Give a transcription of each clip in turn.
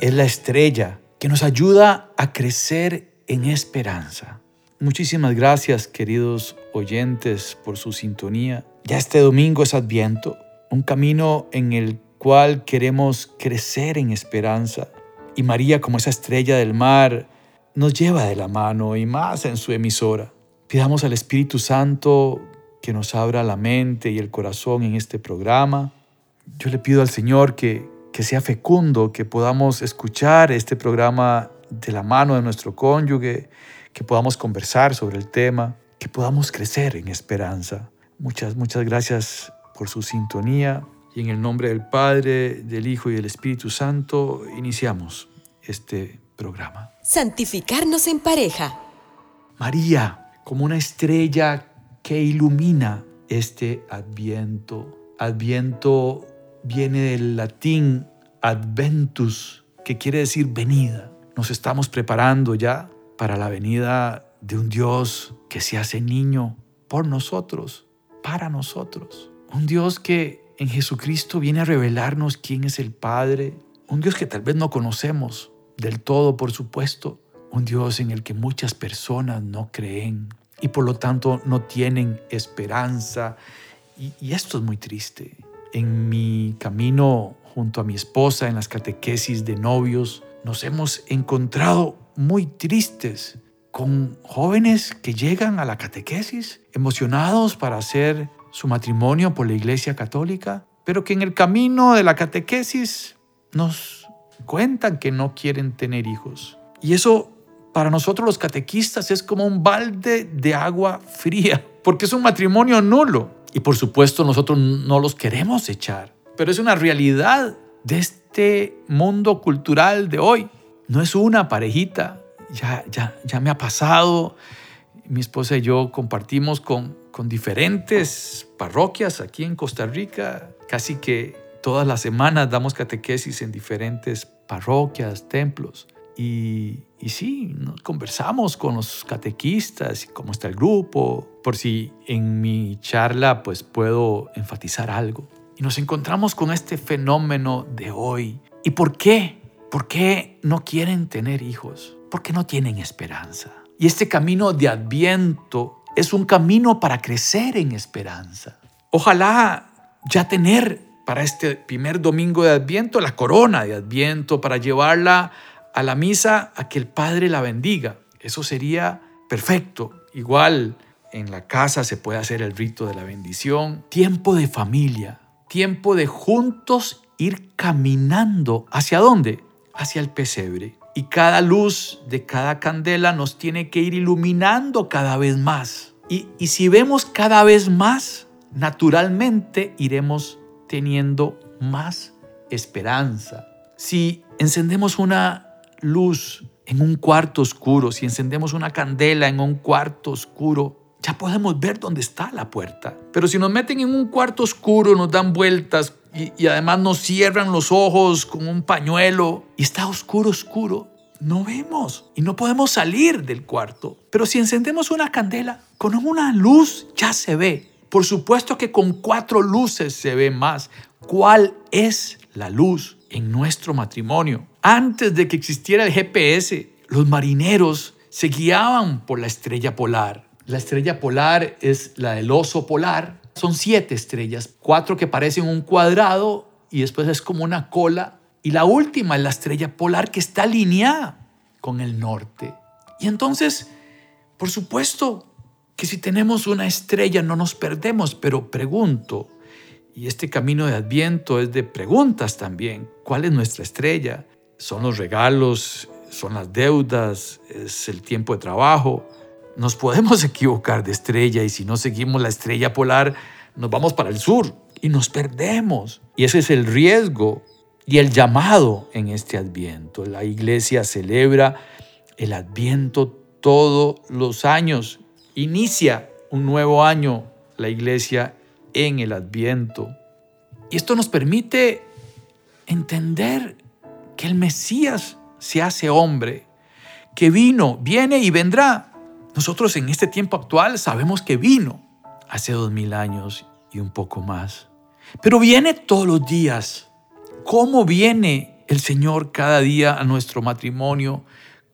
es la estrella que nos ayuda a crecer en esperanza. Muchísimas gracias, queridos oyentes, por su sintonía. Ya este domingo es Adviento, un camino en el cual queremos crecer en esperanza. Y María, como esa estrella del mar, nos lleva de la mano y más en su emisora. Pidamos al Espíritu Santo que nos abra la mente y el corazón en este programa. Yo le pido al Señor que, que sea fecundo, que podamos escuchar este programa de la mano de nuestro cónyuge, que podamos conversar sobre el tema, que podamos crecer en esperanza. Muchas, muchas gracias por su sintonía y en el nombre del Padre, del Hijo y del Espíritu Santo iniciamos este programa. Santificarnos en pareja. María, como una estrella que ilumina este adviento. Adviento viene del latín adventus, que quiere decir venida. Nos estamos preparando ya para la venida de un Dios que se hace niño por nosotros, para nosotros. Un Dios que en Jesucristo viene a revelarnos quién es el Padre. Un Dios que tal vez no conocemos del todo, por supuesto. Un Dios en el que muchas personas no creen y por lo tanto no tienen esperanza. Y, y esto es muy triste. En mi camino junto a mi esposa en las catequesis de novios, nos hemos encontrado muy tristes con jóvenes que llegan a la catequesis emocionados para hacer su matrimonio por la Iglesia Católica, pero que en el camino de la catequesis nos cuentan que no quieren tener hijos. Y eso para nosotros los catequistas es como un balde de agua fría, porque es un matrimonio nulo. Y por supuesto nosotros no los queremos echar, pero es una realidad de este mundo cultural de hoy. No es una parejita, ya, ya, ya me ha pasado. Mi esposa y yo compartimos con, con diferentes parroquias aquí en Costa Rica. Casi que todas las semanas damos catequesis en diferentes parroquias, templos. Y, y sí, nos conversamos con los catequistas, cómo está el grupo, por si en mi charla pues puedo enfatizar algo. Y nos encontramos con este fenómeno de hoy. ¿Y por qué? ¿Por qué no quieren tener hijos? Porque no tienen esperanza. Y este camino de adviento es un camino para crecer en esperanza. Ojalá ya tener para este primer domingo de adviento la corona de adviento, para llevarla a la misa a que el Padre la bendiga. Eso sería perfecto. Igual en la casa se puede hacer el rito de la bendición. Tiempo de familia, tiempo de juntos ir caminando. ¿Hacia dónde? Hacia el pesebre. Y cada luz de cada candela nos tiene que ir iluminando cada vez más. Y, y si vemos cada vez más, naturalmente iremos teniendo más esperanza. Si encendemos una luz en un cuarto oscuro, si encendemos una candela en un cuarto oscuro, ya podemos ver dónde está la puerta. Pero si nos meten en un cuarto oscuro, nos dan vueltas y, además nos cierran los ojos con un pañuelo y está oscuro, oscuro, no vemos y no podemos salir del cuarto. Pero si encendemos una candela, con una luz ya se ve. Por supuesto que con cuatro luces se ve más. ¿Cuál es la luz en nuestro matrimonio? Antes de que existiera el GPS, los marineros se guiaban por la estrella polar. La estrella polar es la del oso polar. Son siete estrellas, cuatro que parecen un cuadrado y después es como una cola. Y la última es la estrella polar que está alineada con el norte. Y entonces, por supuesto que si tenemos una estrella no nos perdemos, pero pregunto, y este camino de adviento es de preguntas también, ¿cuál es nuestra estrella? son los regalos, son las deudas, es el tiempo de trabajo. Nos podemos equivocar de estrella y si no seguimos la estrella polar, nos vamos para el sur y nos perdemos. Y ese es el riesgo y el llamado en este adviento. La iglesia celebra el adviento todos los años. Inicia un nuevo año la iglesia en el adviento. Y esto nos permite entender que el Mesías se hace hombre, que vino, viene y vendrá. Nosotros en este tiempo actual sabemos que vino hace dos mil años y un poco más. Pero viene todos los días. ¿Cómo viene el Señor cada día a nuestro matrimonio?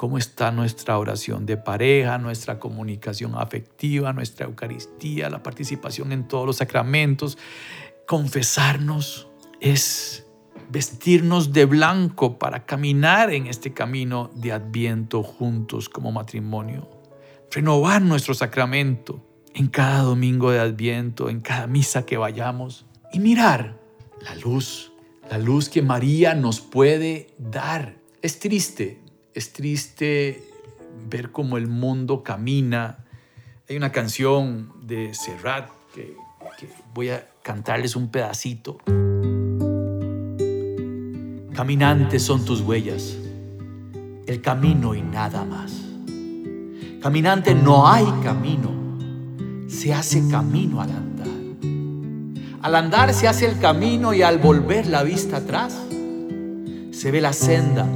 ¿Cómo está nuestra oración de pareja, nuestra comunicación afectiva, nuestra Eucaristía, la participación en todos los sacramentos? Confesarnos es vestirnos de blanco para caminar en este camino de adviento juntos como matrimonio. Renovar nuestro sacramento en cada domingo de adviento, en cada misa que vayamos y mirar la luz, la luz que María nos puede dar. Es triste, es triste ver cómo el mundo camina. Hay una canción de Serrat que, voy a cantarles un pedacito. Caminantes son tus huellas, el camino y nada más. Caminante no hay camino, se hace camino al andar. Al andar se hace el camino y al volver la vista atrás, se ve la senda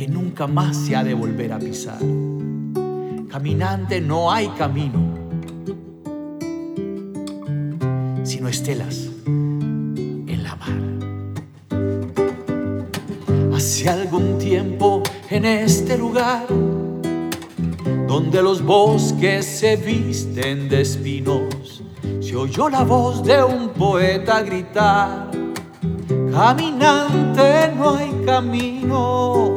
que nunca más se ha de volver a pisar. Caminante no hay camino, sino estelas Hace algún tiempo en este lugar, donde los bosques se visten de espinos, se oyó la voz de un poeta gritar, caminante no hay camino,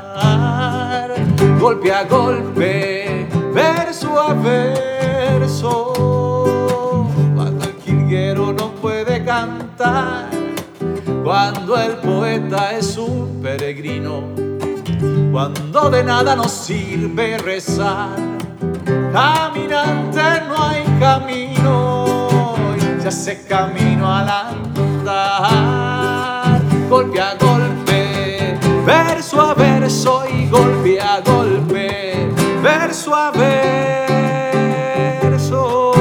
Golpe a golpe, verso a verso. Cuando el quilguero no puede cantar, cuando el poeta es un peregrino cuando de nada nos sirve rezar. Caminante no hay camino, se hace camino al andar, golpe a golpe, verso a verso y golpe a golpe, verso a verso.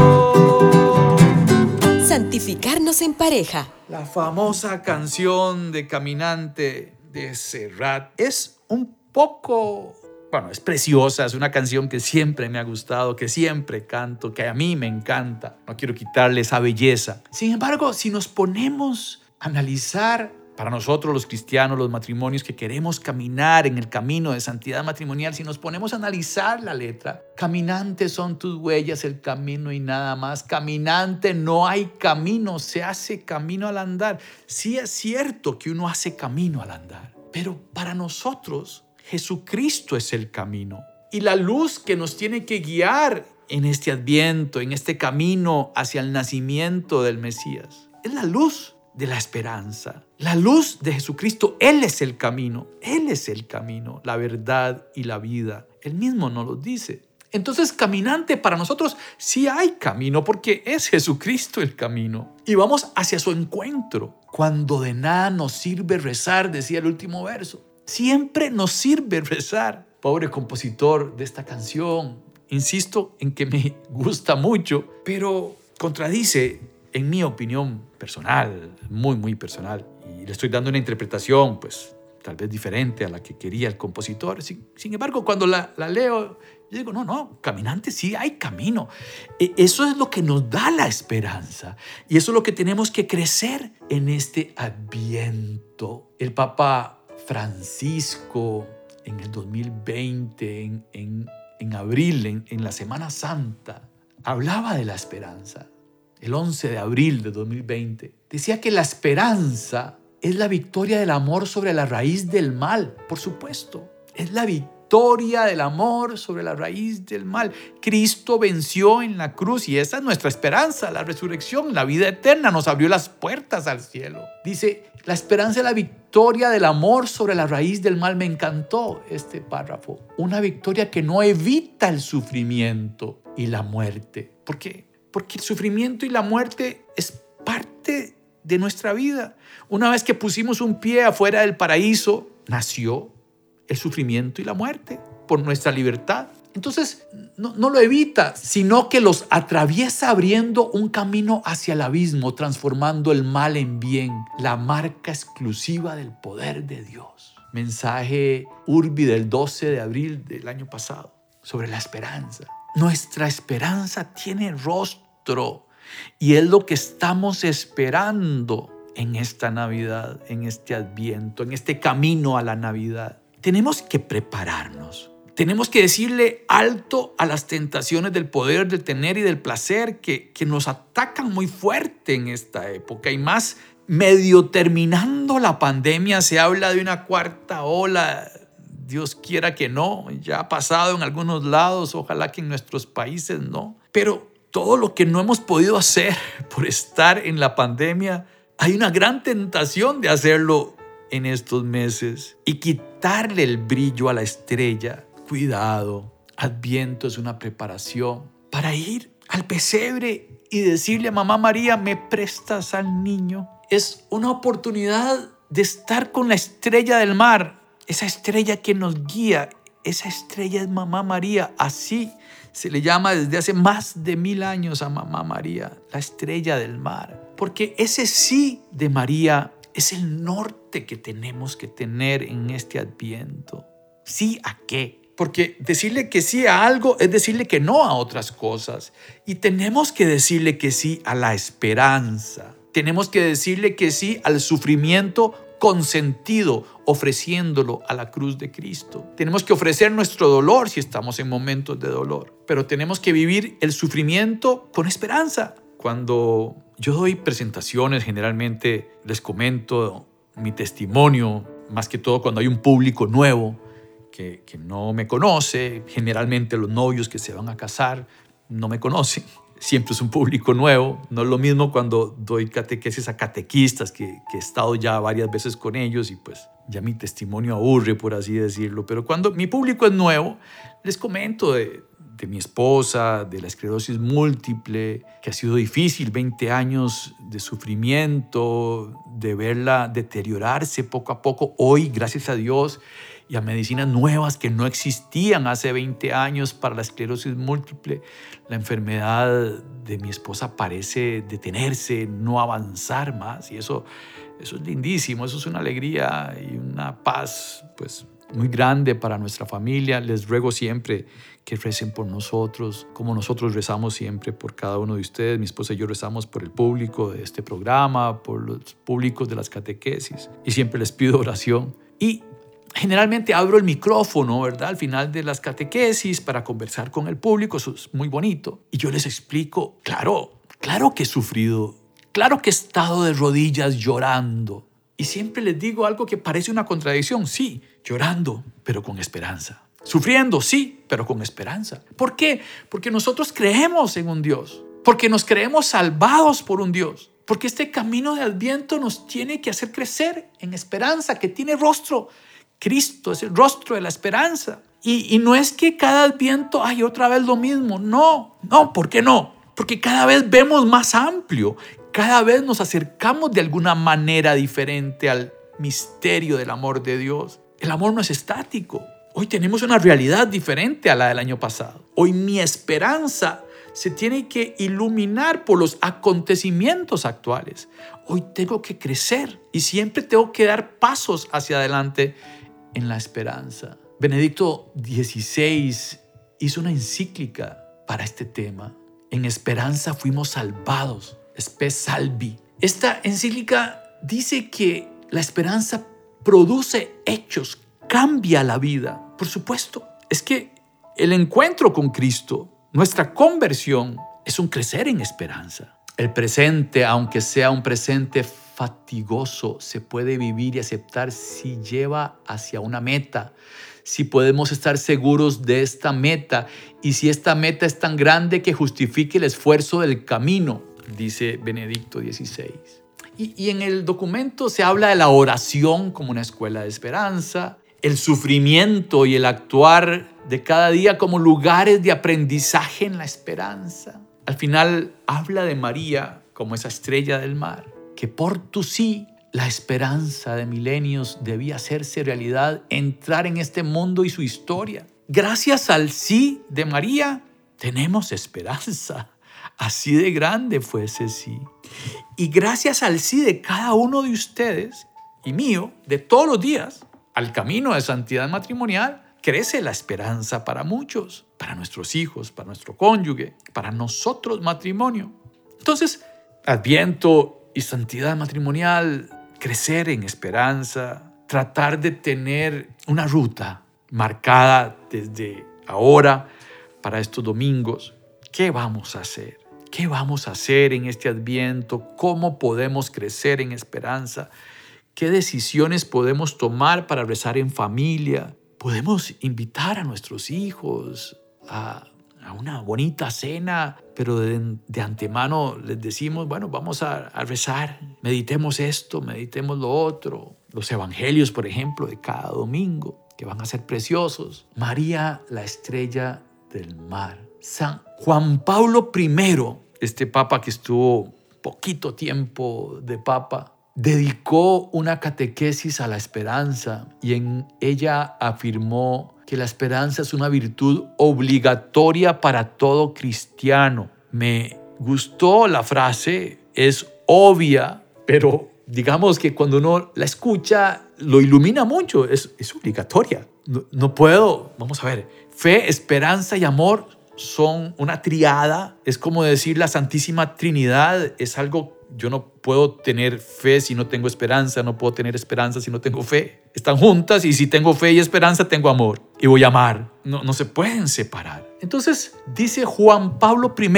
Santificarnos en pareja. La famosa canción de Caminante de Serrat es un poco, bueno, es preciosa, es una canción que siempre me ha gustado, que siempre canto, que a mí me encanta. No quiero quitarle esa belleza. Sin embargo, si nos ponemos a analizar para nosotros los cristianos, los matrimonios que queremos caminar en el camino de santidad matrimonial, si nos ponemos a analizar la letra, caminante son tus huellas, el camino y nada más. Caminante no hay camino, se hace camino al andar. Sí es cierto que uno hace camino al andar, pero para nosotros Jesucristo es el camino y la luz que nos tiene que guiar en este adviento, en este camino hacia el nacimiento del Mesías. Es la luz de la esperanza, la luz de Jesucristo. Él es el camino, Él es el camino, la verdad y la vida. Él mismo nos lo dice. Entonces, caminante para nosotros sí hay camino porque es Jesucristo el camino. Y vamos hacia su encuentro. Cuando de nada nos sirve rezar, decía el último verso. Siempre nos sirve rezar. Pobre compositor de esta canción. Insisto en que me gusta mucho, pero contradice, en mi opinión personal, muy, muy personal. Y le estoy dando una interpretación, pues, tal vez diferente a la que quería el compositor. Sin, embargo, cuando la, la leo, yo digo, no, no, caminante sí hay camino. E, eso es lo que nos da la esperanza. Y eso es lo que tenemos que crecer en este adviento. El Papa Francisco en el 2020, en, en, abril, en, en la Semana Santa, hablaba de la esperanza. El 11 de abril de 2020 decía que la esperanza es la victoria del amor sobre la raíz del mal, por supuesto. Es la victoria del amor sobre la raíz del mal. Cristo venció en la cruz y esa es nuestra esperanza, la resurrección, la vida eterna nos abrió las puertas al cielo. Dice, la esperanza es la victoria del amor sobre la raíz del mal. Me encantó este párrafo. Una victoria que no evita el sufrimiento y la muerte. ¿Por qué? Porque el sufrimiento y la muerte es parte de nuestra vida. Una vez que pusimos un pie afuera del paraíso, nació el sufrimiento y la muerte por nuestra libertad. Entonces, no, lo evita, sino que los atraviesa abriendo un camino hacia el abismo, transformando el mal en bien, la marca exclusiva del poder de Dios. Mensaje Urbi del 12 de abril del año pasado sobre la esperanza. Nuestra esperanza tiene rostro y es lo que estamos esperando en esta Navidad, en este adviento, en este camino a la Navidad. Tenemos que prepararnos. Tenemos que decirle alto a las tentaciones del poder, del tener y del placer que, que nos atacan muy fuerte en esta época. Y más, medio terminando la pandemia, se habla de una cuarta ola. Dios quiera que no, ya ha pasado en algunos lados, ojalá que en nuestros países no. Pero todo lo que no hemos podido hacer por estar en la pandemia, hay una gran tentación de hacerlo en estos meses y quitarle el brillo a la estrella. Cuidado, Adviento es una preparación para ir al pesebre y decirle a mamá María, me prestas al niño. Es una oportunidad de estar con la estrella del mar, esa estrella que nos guía. Esa estrella es mamá María. Así se le llama desde hace más de mil años a Mamá María, la estrella del mar. Porque ese sí de María es el norte que tenemos que tener en este adviento. ¿Sí a qué? Porque decirle que sí a algo es decirle que no a otras cosas. Y tenemos que decirle que sí a la esperanza. Tenemos que decirle que sí al sufrimiento con sentido, ofreciéndolo a la cruz de Cristo. Tenemos que ofrecer nuestro dolor si estamos en momentos de dolor, pero tenemos que vivir el sufrimiento con esperanza. Cuando yo doy presentaciones, generalmente les comento mi testimonio, más que todo cuando hay un público nuevo que, que no me conoce, generalmente los novios que se van a casar no me conocen siempre es un público nuevo. No es lo mismo cuando doy catequesis a catequistas, que, he estado ya varias veces con ellos y pues ya mi testimonio aburre, por así decirlo. Pero cuando mi público es nuevo, les comento de, mi esposa, de la esclerosis múltiple, que ha sido difícil, 20 años de sufrimiento, de verla deteriorarse poco a poco. Hoy, gracias a Dios, y a medicinas nuevas que no existían hace 20 años para la esclerosis múltiple. La enfermedad de mi esposa parece detenerse, no avanzar más y eso, eso es lindísimo, eso es una alegría y una paz pues muy grande para nuestra familia. Les ruego siempre que recen por nosotros, como nosotros rezamos siempre por cada uno de ustedes. Mi esposa y yo rezamos por el público de este programa, por los públicos de las catequesis y siempre les pido oración. Y generalmente abro el micrófono, ¿verdad? Al final de las catequesis para conversar con el público, eso es muy bonito. Y yo les explico, claro, claro que he sufrido, claro que he estado de rodillas llorando. Y siempre les digo algo que parece una contradicción, sí, llorando, pero con esperanza. Sufriendo, sí, pero con esperanza. ¿Por qué? Porque nosotros creemos en un Dios, porque nos creemos salvados por un Dios. Porque este camino de Adviento nos tiene que hacer crecer en esperanza, que tiene rostro, Cristo es el rostro de la esperanza. Y, no es que cada adviento hay otra vez lo mismo. No, no, ¿por qué no? Porque cada vez vemos más amplio, cada vez nos acercamos de alguna manera diferente al misterio del amor de Dios. El amor no es estático. Hoy tenemos una realidad diferente a la del año pasado. Hoy mi esperanza se tiene que iluminar por los acontecimientos actuales. Hoy tengo que crecer y siempre tengo que dar pasos hacia adelante en la esperanza. Benedicto XVI hizo una encíclica para este tema. En esperanza fuimos salvados. Spe salvi. Esta encíclica dice que la esperanza produce hechos, cambia la vida. Por supuesto, es que el encuentro con Cristo, nuestra conversión, es un crecer en esperanza. El presente, aunque sea un presente fatigoso se puede vivir y aceptar si lleva hacia una meta, si podemos estar seguros de esta meta y si esta meta es tan grande que justifique el esfuerzo del camino, dice Benedicto XVI. Y, y en el documento se habla de la oración como una escuela de esperanza, el sufrimiento y el actuar de cada día como lugares de aprendizaje en la esperanza. Al final habla de María como esa estrella del mar, que por tu sí la esperanza de milenios debía hacerse realidad, entrar en este mundo y su historia. Gracias al sí de María tenemos esperanza. Así de grande fue ese sí. Y gracias al sí de cada uno de ustedes y mío, de todos los días, al camino de santidad matrimonial, crece la esperanza para muchos, para nuestros hijos, para nuestro cónyuge, para nosotros matrimonio. Entonces, adviento y santidad matrimonial, crecer en esperanza, tratar de tener una ruta marcada desde ahora para estos domingos. ¿Qué vamos a hacer? ¿Qué vamos a hacer en este adviento? ¿Cómo podemos crecer en esperanza? ¿Qué decisiones podemos tomar para rezar en familia? Podemos invitar a nuestros hijos a, una bonita cena, pero de, antemano les decimos, bueno, vamos a, a rezar, meditemos esto, meditemos lo otro. Los evangelios, por ejemplo, de cada domingo, que van a ser preciosos. María, la estrella del mar. San Juan Pablo I, este papa que estuvo poquito tiempo de papa, dedicó una catequesis a la esperanza y en ella afirmó que la esperanza es una virtud obligatoria para todo cristiano. Me gustó la frase, es obvia, pero digamos que cuando uno la escucha lo ilumina mucho, es, es obligatoria. No, no puedo, vamos a ver, fe, esperanza y amor son una triada, es como decir la Santísima Trinidad, es algo yo no puedo tener fe si no tengo esperanza, no puedo tener esperanza si no tengo fe. Están juntas y si tengo fe y esperanza, tengo amor y voy a amar. No, no se pueden separar. Entonces dice Juan Pablo I,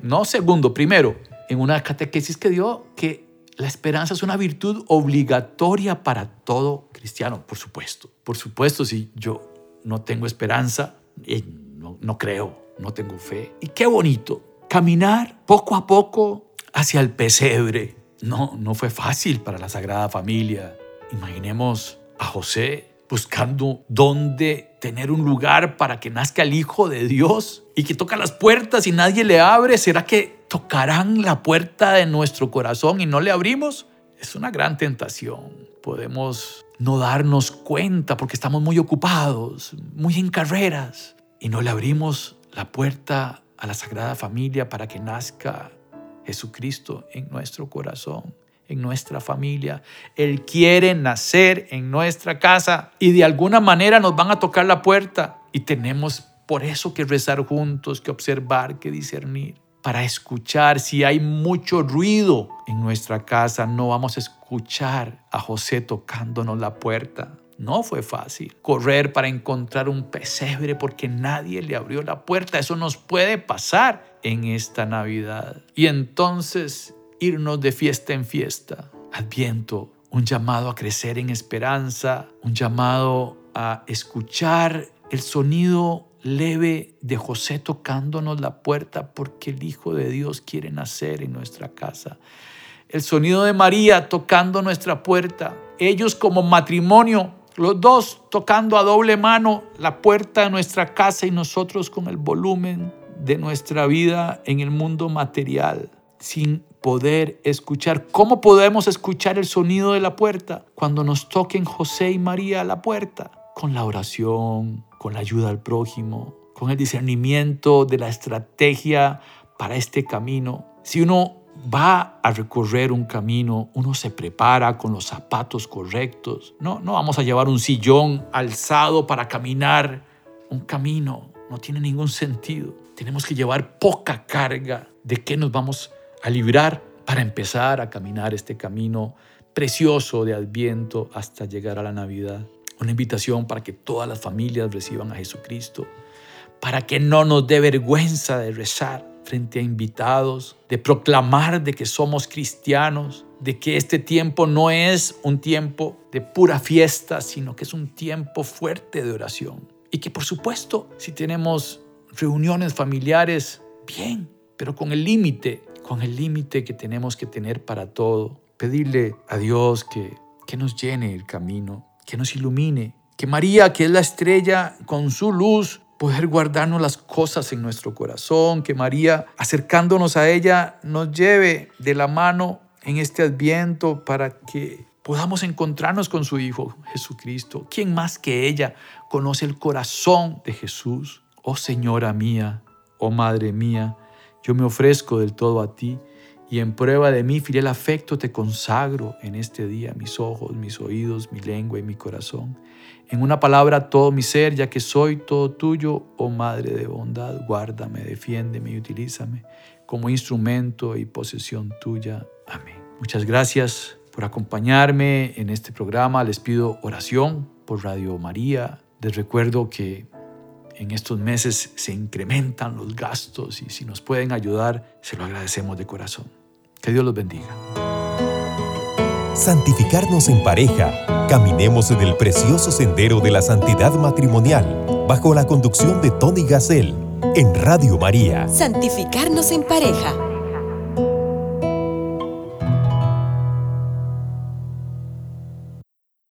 no segundo, primero, en una catequesis que dio que la esperanza es una virtud obligatoria para todo cristiano, por supuesto. Por supuesto, si yo no tengo esperanza, eh, no, no creo, no tengo fe. Y qué bonito, caminar poco a poco hacia el pesebre. No, no fue fácil para la Sagrada Familia. Imaginemos a José buscando dónde tener un lugar para que nazca el Hijo de Dios y que toca las puertas y nadie le abre. ¿Será que tocarán la puerta de nuestro corazón y no le abrimos? Es una gran tentación. Podemos no darnos cuenta porque estamos muy ocupados, muy en carreras y no le abrimos la puerta a la Sagrada Familia para que nazca Jesucristo en nuestro corazón, en nuestra familia. Él quiere nacer en nuestra casa y de alguna manera nos van a tocar la puerta y tenemos por eso que rezar juntos, que observar, que discernir, para escuchar. Si hay mucho ruido en nuestra casa, no vamos a escuchar a José tocándonos la puerta. No fue fácil correr para encontrar un pesebre porque nadie le abrió la puerta. Eso nos puede pasar en esta Navidad. Y entonces irnos de fiesta en fiesta. Adviento, un llamado a crecer en esperanza, un llamado a escuchar el sonido leve de José tocándonos la puerta porque el Hijo de Dios quiere nacer en nuestra casa. El sonido de María tocando nuestra puerta. Ellos como matrimonio, los dos tocando a doble mano la puerta de nuestra casa y nosotros con el volumen de nuestra vida en el mundo material sin poder escuchar. ¿Cómo podemos escuchar el sonido de la puerta cuando nos toquen José y María a la puerta? Con la oración, con la ayuda al prójimo, con el discernimiento de la estrategia para este camino. Si uno va a recorrer un camino, uno se prepara con los zapatos correctos. No, no vamos a llevar un sillón alzado para caminar un camino. No tiene ningún sentido. Tenemos que llevar poca carga de qué nos vamos a librar para empezar a caminar este camino precioso de Adviento hasta llegar a la Navidad. Una invitación para que todas las familias reciban a Jesucristo, para que no nos dé vergüenza de rezar, frente a invitados, de proclamar de que somos cristianos, de que este tiempo no es un tiempo de pura fiesta, sino que es un tiempo fuerte de oración. Y que por supuesto, si tenemos reuniones familiares, bien, pero con el límite, con el límite que tenemos que tener para todo. Pedirle a Dios que, que nos llene el camino, que nos ilumine, que María, que es la estrella, con su luz poder guardarnos las cosas en nuestro corazón, que María, acercándonos a ella, nos lleve de la mano en este adviento para que podamos encontrarnos con su Hijo Jesucristo. ¿Quién más que ella conoce el corazón de Jesús? Oh Señora mía, oh Madre mía, yo me ofrezco del todo a ti y en prueba de mi fiel afecto te consagro en este día mis ojos, mis oídos, mi lengua y mi corazón. En una palabra, todo mi ser, ya que soy todo tuyo, oh Madre de bondad, guárdame, defiéndeme y utilízame como instrumento y posesión tuya. Amén. Muchas gracias por acompañarme en este programa. Les pido oración por Radio María. Les recuerdo que en estos meses se incrementan los gastos y si nos pueden ayudar, se lo agradecemos de corazón. Que Dios los bendiga. Santificarnos en pareja. Caminemos en el precioso sendero de la santidad matrimonial bajo la conducción de Tony Gassel en Radio María. Santificarnos en pareja.